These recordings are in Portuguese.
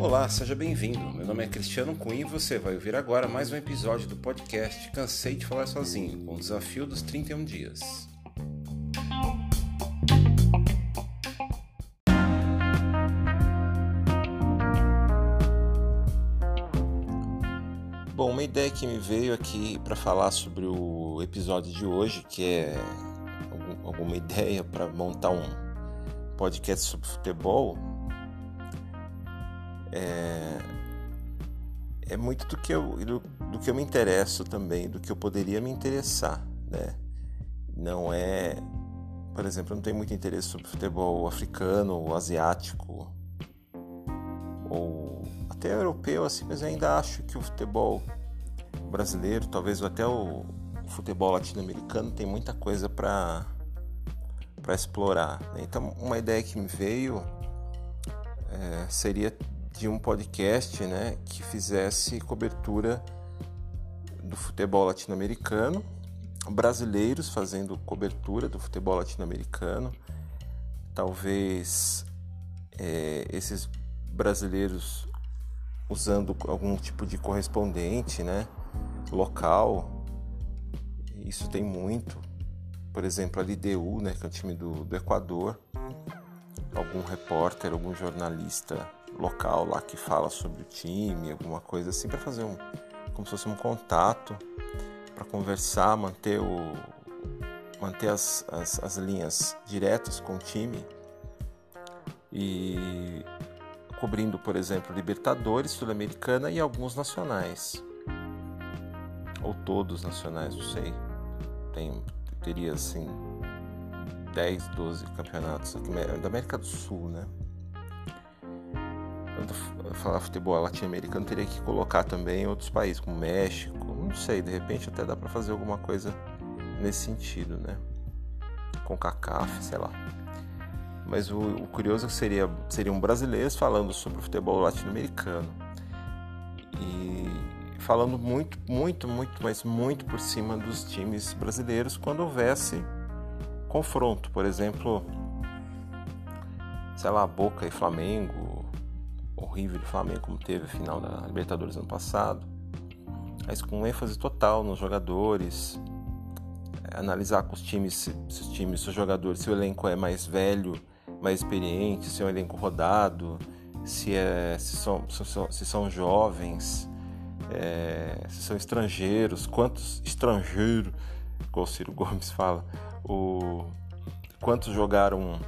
Olá, seja bem-vindo. Meu nome é Cristiano Cunha e você vai ouvir agora mais um episódio do podcast Cansei de Falar Sozinho, com o desafio dos 31 dias. Bom, uma ideia que me veio aqui para falar sobre o episódio de hoje, que é alguma ideia para montar um podcast sobre futebol, é, é muito do que, eu, do, do, que eu me interesso também, do que eu poderia me interessar, né? Não é, por exemplo, eu não tenho muito interesse sobre futebol africano ou asiático ou até europeu, assim, mas ainda acho que o futebol brasileiro, talvez até o futebol latino-americano, tem muita coisa para para explorar. Né? Então, uma ideia que me veio é, seria de um podcast né, que fizesse cobertura do futebol latino-americano, brasileiros fazendo cobertura do futebol latino-americano, talvez é, esses brasileiros usando algum tipo de correspondente né, local, isso tem muito, por exemplo, a LDU, né, que é o time do, do Equador, algum repórter, algum jornalista local lá que fala sobre o time, alguma coisa assim, para fazer um, como se fosse um contato, para conversar, manter, o, manter as, as, as linhas diretas com o time e cobrindo, por exemplo, Libertadores, Sul-Americana e alguns nacionais. Ou todos nacionais, não sei. Tem, teria assim 10, 12 campeonatos aqui da América do Sul, né? Quando falar futebol latino-americano, teria que colocar também outros países, como México, não sei, de repente até dá para fazer alguma coisa nesse sentido, né? Com CACAF, sei lá. Mas o, o curioso seria seriam brasileiros falando sobre o futebol latino-americano. E falando muito, muito, muito, mas muito por cima dos times brasileiros quando houvesse confronto, por exemplo, sei lá, Boca e Flamengo, horrível de Flamengo como teve a final da Libertadores ano passado, mas com ênfase total nos jogadores, é, analisar com os times, se, se os times, se os jogadores, se o elenco é mais velho, mais experiente, se é um elenco rodado, se, é, se, são, se, são, se são jovens, é, se são estrangeiros, quantos estrangeiros, como o Ciro Gomes fala, o, quantos jogaram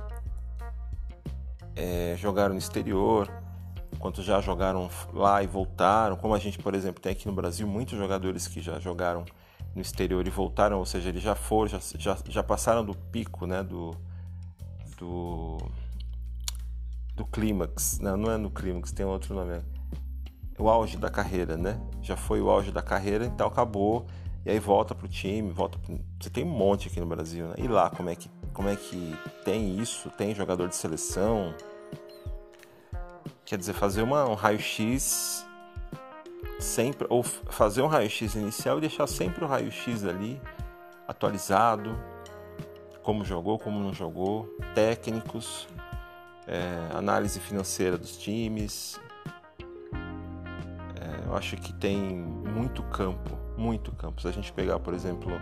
é, jogaram no exterior, quantos já jogaram lá e voltaram, como a gente, por exemplo, tem aqui no Brasil muitos jogadores que já jogaram no exterior e voltaram, ou seja, eles já foram, já, já, já passaram do pico, né, do, do, do clímax, não, não é no clímax, tem outro nome, o auge da carreira, né? Já foi o auge da carreira, então acabou. E aí volta pro time, volta pro... Você tem um monte aqui no Brasil, né? E lá, como é que, como é que tem isso? Tem jogador de seleção? Quer dizer, fazer uma, um raio-x sempre, ou fazer um raio-x inicial e deixar sempre o raio-x ali atualizado, como jogou, como não jogou, técnicos, é, análise financeira dos times, eu acho que tem muito campo, muito campo. Se a gente pegar, por exemplo,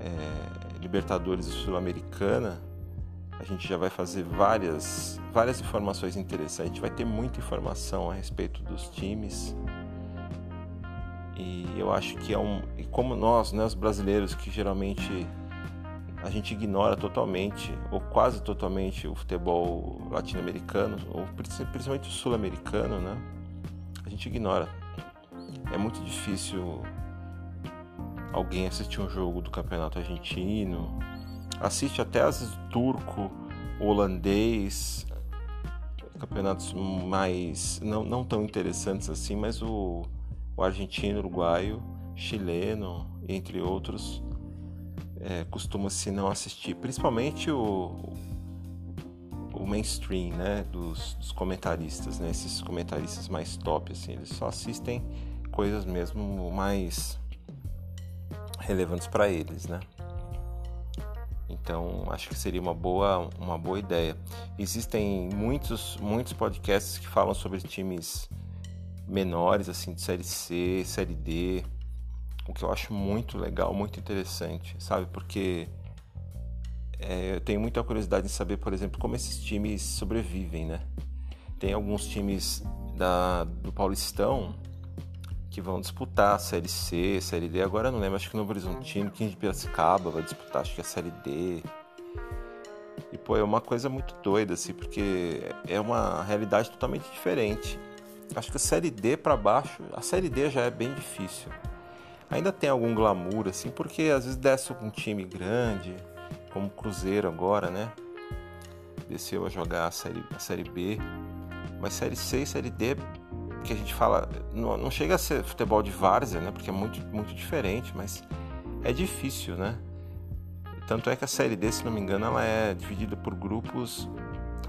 é, Libertadores Sul-Americana, a gente já vai fazer várias, várias informações interessantes. Vai ter muita informação a respeito dos times. E eu acho que é um. E como nós, né, os brasileiros, que geralmente a gente ignora totalmente, ou quase totalmente, o futebol latino-americano, ou principalmente o sul-americano, né? A gente ignora é muito difícil alguém assistir um jogo do campeonato argentino, assiste até vezes turco, holandês, campeonatos mais não, não tão interessantes assim, mas o, o argentino, uruguaio, chileno, entre outros, é, costuma-se não assistir, principalmente o, o mainstream, né, dos, dos, comentaristas, né, esses comentaristas mais top, assim, eles só assistem coisas mesmo mais relevantes para eles, né? Então, acho que seria uma boa, uma boa ideia. Existem muitos, muitos podcasts que falam sobre times menores, assim, de série C, série D, o que eu acho muito legal, muito interessante, sabe? Porque é, eu tenho muita curiosidade em saber, por exemplo, como esses times sobrevivem, né? Tem alguns times da, do Paulistão que vão disputar a Série C, Série D. Agora eu não lembro, acho que no Horizontino, 15 de Piracicaba vai disputar, acho que a Série D. E, pô, é uma coisa muito doida, assim, porque é uma realidade totalmente diferente. Acho que a Série D para baixo, a Série D já é bem difícil. Ainda tem algum glamour, assim, porque às vezes desce um time grande, como o Cruzeiro agora, né? Desceu a jogar a Série, a série B. Mas Série C e Série D, que a gente fala, não, não chega a ser futebol de várzea, né? Porque é muito, muito diferente, mas é difícil, né? Tanto é que a Série D, se não me engano, ela é dividida por grupos,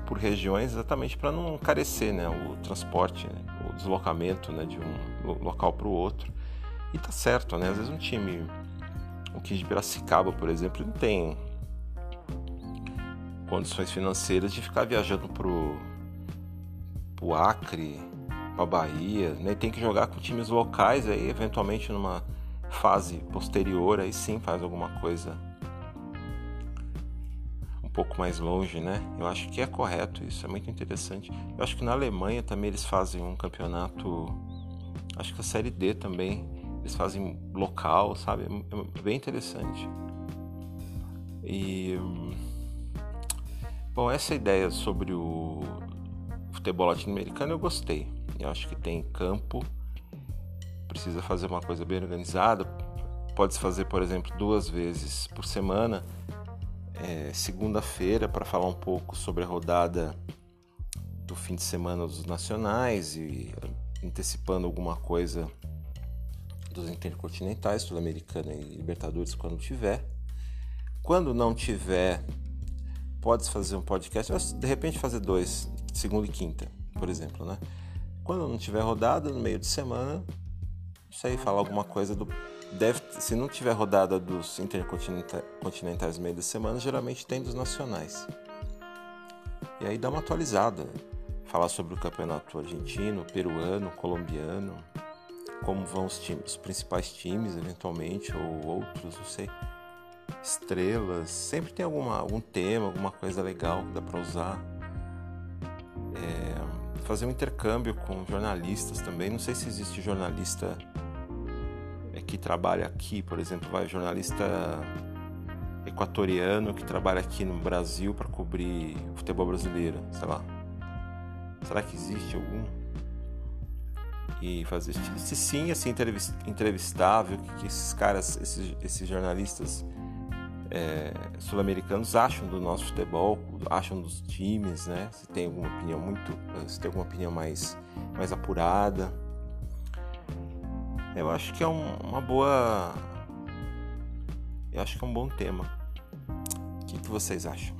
por regiões, exatamente para não carecer né? o transporte, né? o deslocamento né? de um local para o outro. E tá certo, né? Às vezes um time, o que de Piracicaba, por exemplo, não tem condições financeiras de ficar viajando pro, pro Acre, pra Bahia, né? Tem que jogar com times locais aí, eventualmente numa fase posterior, aí sim faz alguma coisa um pouco mais longe, né? Eu acho que é correto isso, é muito interessante. Eu acho que na Alemanha também eles fazem um campeonato, acho que a Série D também, eles fazem local, sabe? É bem interessante. E bom, essa ideia sobre o futebol latino-americano eu gostei. Eu acho que tem campo, precisa fazer uma coisa bem organizada. Pode se fazer, por exemplo, duas vezes por semana, é, segunda-feira para falar um pouco sobre a rodada do fim de semana dos nacionais e antecipando alguma coisa dos intercontinentais, Sul-Americana e Libertadores quando tiver. Quando não tiver, pode fazer um podcast, de repente fazer dois, segunda e quinta, por exemplo, né? Quando não tiver rodada no meio de semana, não sei, falar alguma coisa do deve, se não tiver rodada dos intercontinentais no meio da semana, geralmente tem dos nacionais. E aí dá uma atualizada, falar sobre o campeonato argentino, peruano, colombiano, como vão os times, os principais times, eventualmente, ou outros, não sei. Estrelas, sempre tem alguma, algum tema, alguma coisa legal que dá para usar. É, fazer um intercâmbio com jornalistas também. Não sei se existe jornalista é, que trabalha aqui, por exemplo, vai jornalista equatoriano que trabalha aqui no Brasil para cobrir futebol brasileiro, sei lá. Será que existe algum? e fazer se sim assim entrevistável que esses caras esses, esses jornalistas é, sul-americanos acham do nosso futebol acham dos times né? Se tem alguma opinião muito se tem alguma opinião mais mais apurada. Eu acho que é um, uma boa eu acho que é um bom tema. O que, que vocês acham?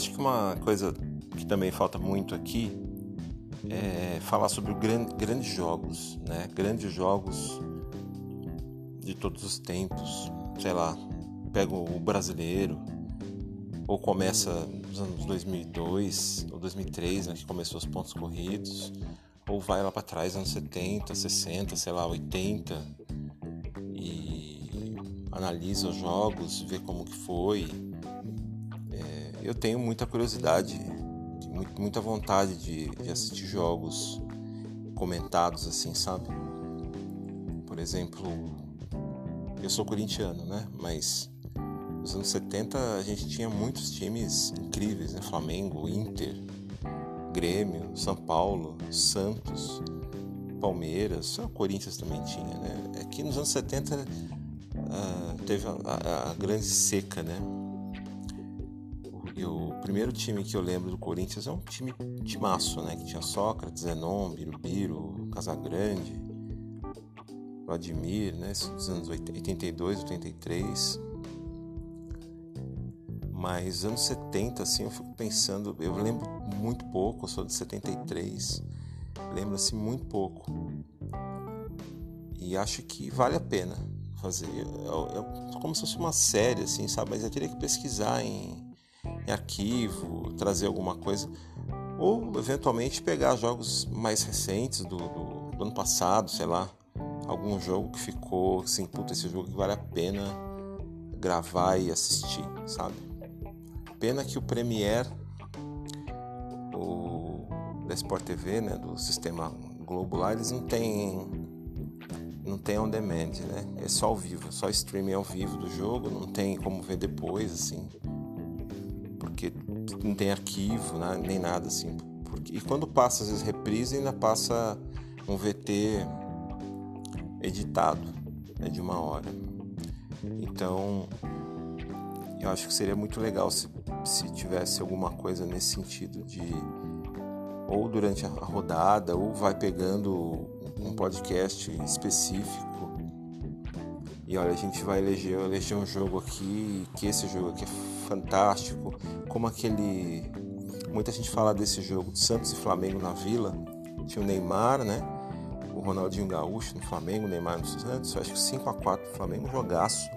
Acho que uma coisa também falta muito aqui é falar sobre gran, grandes jogos, né? Grandes jogos de todos os tempos. Sei lá, pega o brasileiro, ou começa nos anos 2002 ou 2003, né, que começou os pontos corridos, ou vai lá para trás, anos 70, 60, sei lá, 80, e analisa os jogos, vê como que foi, eu tenho muita curiosidade, muita vontade de, de assistir jogos comentados assim, sabe? Por exemplo, eu sou corintiano, né? Mas nos anos 70 a gente tinha muitos times incríveis, né? Flamengo, Inter, Grêmio, São Paulo, Santos, Palmeiras, só Corinthians também tinha, né? É que nos anos 70 uh, ah, teve a, a, a grande seca, né? Primeiro time que eu lembro do Corinthians é um time de maço, né? Que tinha Sócrates, Zenon, Birubiru, Casagrande, Vladimir, né? Dos anos 82, 83. Mas anos 70, assim, eu fico pensando, eu lembro muito pouco, eu sou de 73. Lembro-se muito pouco. E acho que vale a pena fazer. É, é como se fosse uma série, assim, sabe? Mas eu teria que pesquisar em, em arquivo, trazer alguma coisa. Ou eventualmente pegar jogos mais recentes do, do, do ano passado, sei lá. Algum jogo que ficou assim, puta, esse jogo que vale a pena gravar e assistir, sabe? Pena que o Premiere, o da Sport TV, né, do sistema Globo lá, eles não têm não tem on demand, né? É só ao vivo, só streaming ao vivo do jogo, não tem como ver depois, assim, não tem arquivo, né? nem nada assim. Porque... E quando passa às vezes reprise, ainda passa um VT editado, né? de uma hora. Então, eu acho que seria muito legal se, se tivesse alguma coisa nesse sentido de ou durante a rodada ou vai pegando um podcast específico e olha a gente vai eleger, eleger um jogo aqui que esse jogo aqui é fantástico como aquele muita gente fala desse jogo de Santos e Flamengo na Vila tinha o Neymar né o Ronaldinho Gaúcho no Flamengo o Neymar no Santos acho que 5 a 4 Flamengo jogaço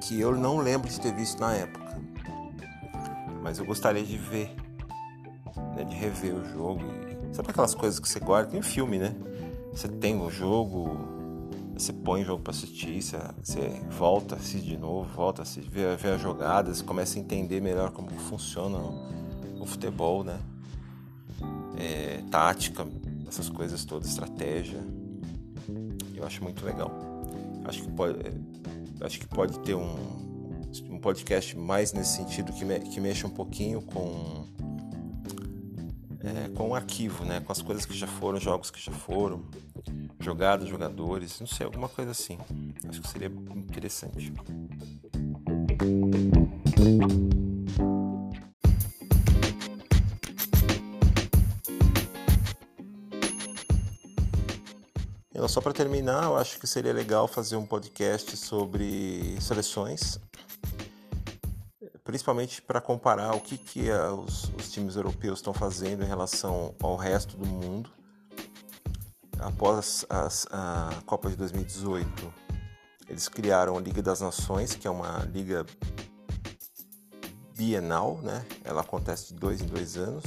que eu não lembro de ter visto na época mas eu gostaria de ver né, de rever o jogo. Sabe aquelas coisas que você guarda? Tem um filme, né? Você tem o jogo, você põe o jogo para assistir, você, você, volta, assiste de novo, volta, assiste, vê, vê as jogadas, começa a entender melhor como funciona o, futebol, né? É, tática, essas coisas todas, estratégia. Eu acho muito legal. Acho que pode, acho que pode ter um, um podcast mais nesse sentido que, me, que mexa um pouquinho com é, com o arquivo, né? Com as coisas que já foram, jogos que já foram, jogadas, jogadores, não sei, alguma coisa assim. Acho que seria interessante. Só para terminar, eu acho que seria legal fazer um podcast sobre seleções principalmente para comparar o que, que os, os times europeus estão fazendo em relação ao resto do mundo. Após as, a Copa de 2018, eles criaram a Liga das Nações, que é uma liga bienal, né? Ela acontece de dois em dois anos.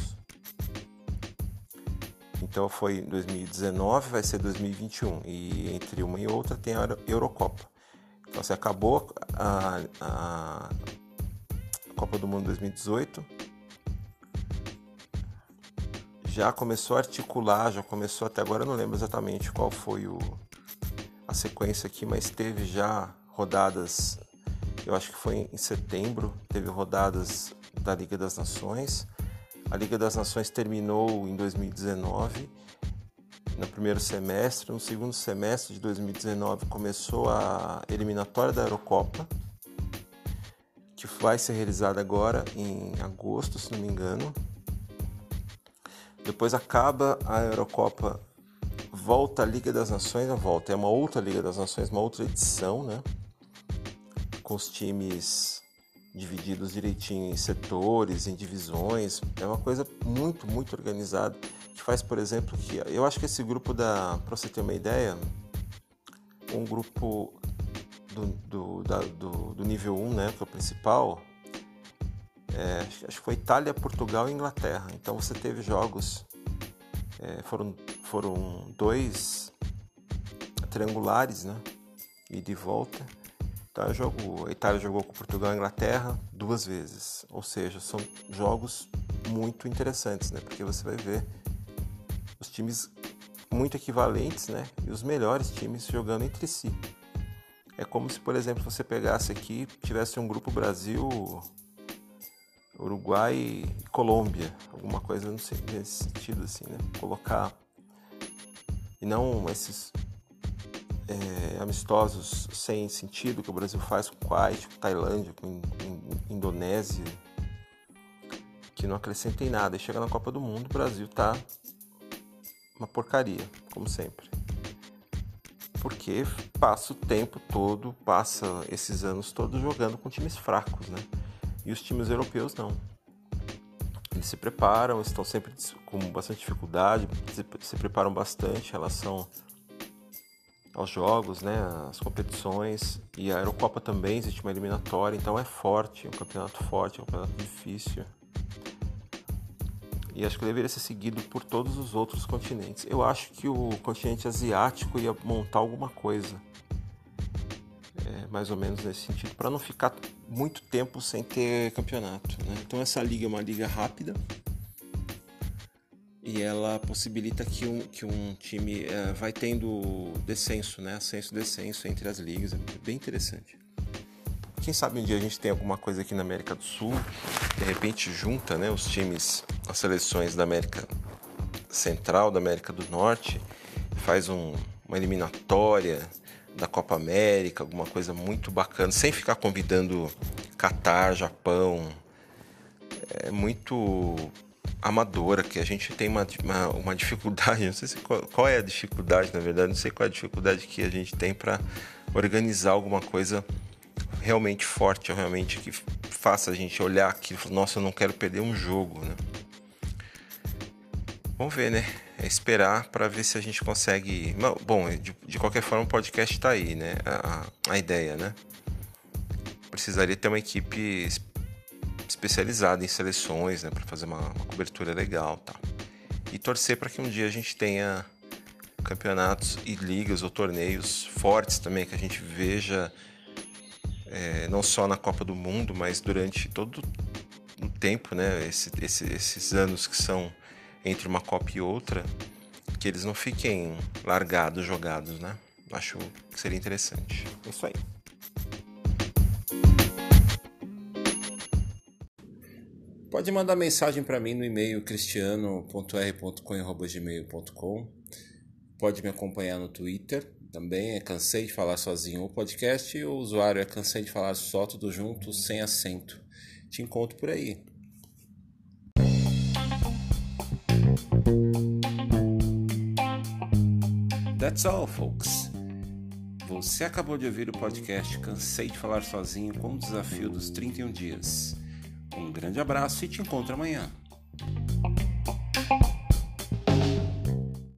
Então foi em 2019, vai ser 2021 e entre uma e outra tem a Eurocopa. Então você acabou a, a Copa do Mundo 2018. Já começou a articular, já começou até agora, eu não lembro exatamente qual foi o, a sequência aqui, mas teve já rodadas, eu acho que foi em setembro, teve rodadas da Liga das Nações. A Liga das Nações terminou em 2019, no primeiro semestre. No segundo semestre de 2019 começou a eliminatória da Eurocopa que vai ser realizada agora em agosto, se não me engano. Depois acaba a Eurocopa, volta a Liga das Nações, a volta é uma outra Liga das Nações, uma outra edição, né? Com os times divididos direitinho em setores, em divisões. É uma coisa muito, muito organizada. Que faz, por exemplo, que eu acho que esse grupo da, para você ter uma ideia, um grupo do, do, da, do, do, nível 1, né, que é o principal, é, acho que foi Itália, Portugal e Inglaterra. Então você teve jogos, é, foram, foram dois triangulares, né, e de volta. Então jogo, a Itália jogou com Portugal e Inglaterra duas vezes. Ou seja, são jogos muito interessantes, né, porque você vai ver os times muito equivalentes, né, e os melhores times jogando entre si. É como se, por exemplo, você pegasse aqui, tivesse um grupo Brasil, Uruguai e Colômbia, alguma coisa nesse sentido assim, né? Colocar e não esses é, amistosos sem sentido que o Brasil faz com Kuwait, com Tailândia, com Indonésia, que não acrescentem nada. E chega na Copa do Mundo, o Brasil tá uma porcaria, como sempre porque passa o tempo todo, passa esses anos todos jogando com times fracos, né? E os times europeus não. Eles se preparam, estão sempre com bastante dificuldade, se, preparam bastante em relação aos jogos, né, as competições e a Eurocopa também existe uma eliminatória, então é forte, é um campeonato forte, é um campeonato difícil. E acho que deveria ser seguido por todos os outros continentes. Eu acho que o continente asiático ia montar alguma coisa, é, mais ou menos nesse sentido, para não ficar muito tempo sem ter campeonato. Né? Então essa liga é uma liga rápida e ela possibilita que um, que um time é, vai tendo descenso, né? Ascenso descenso entre as ligas, é bem interessante. Quem sabe um dia a gente tem alguma coisa aqui na América do Sul, de repente junta, né, os times, as seleções da América Central, da América do Norte, faz um, uma eliminatória da Copa América, alguma coisa muito bacana, sem ficar convidando Catar, Japão. É muito amadora, que a gente tem uma, uma, uma dificuldade, não sei se, qual, qual, é a dificuldade, na verdade, não sei qual é a dificuldade que a gente tem para organizar alguma coisa realmente forte, realmente que faça a gente olhar aquilo e falar, nossa, eu não quero perder um jogo, né? Vamos ver, né? É esperar para ver se a gente consegue. Bom, de, de qualquer forma, o podcast está aí, né? A, a ideia, né? Precisaria ter uma equipe especializada em seleções, né, para fazer uma, uma, cobertura legal, tá? E torcer para que um dia a gente tenha campeonatos e ligas ou torneios fortes também, que a gente veja é, não só na Copa do Mundo, mas durante todo o tempo, né, esse, esse, esses anos que são entre uma Copa e outra, que eles não fiquem largados, jogados, né? Acho que seria interessante. É isso aí. Pode mandar mensagem para mim no e-mail cristiano.r.com.gmail.com Pode me acompanhar no Twitter também, é Cansei de Falar Sozinho o podcast e o usuário é Cansei de Falar Só, tudo junto, sem acento. Te encontro por aí. That's all, folks. Você acabou de ouvir o podcast Cansei de Falar Sozinho com o desafio dos 31 dias. Um grande abraço e te encontro amanhã.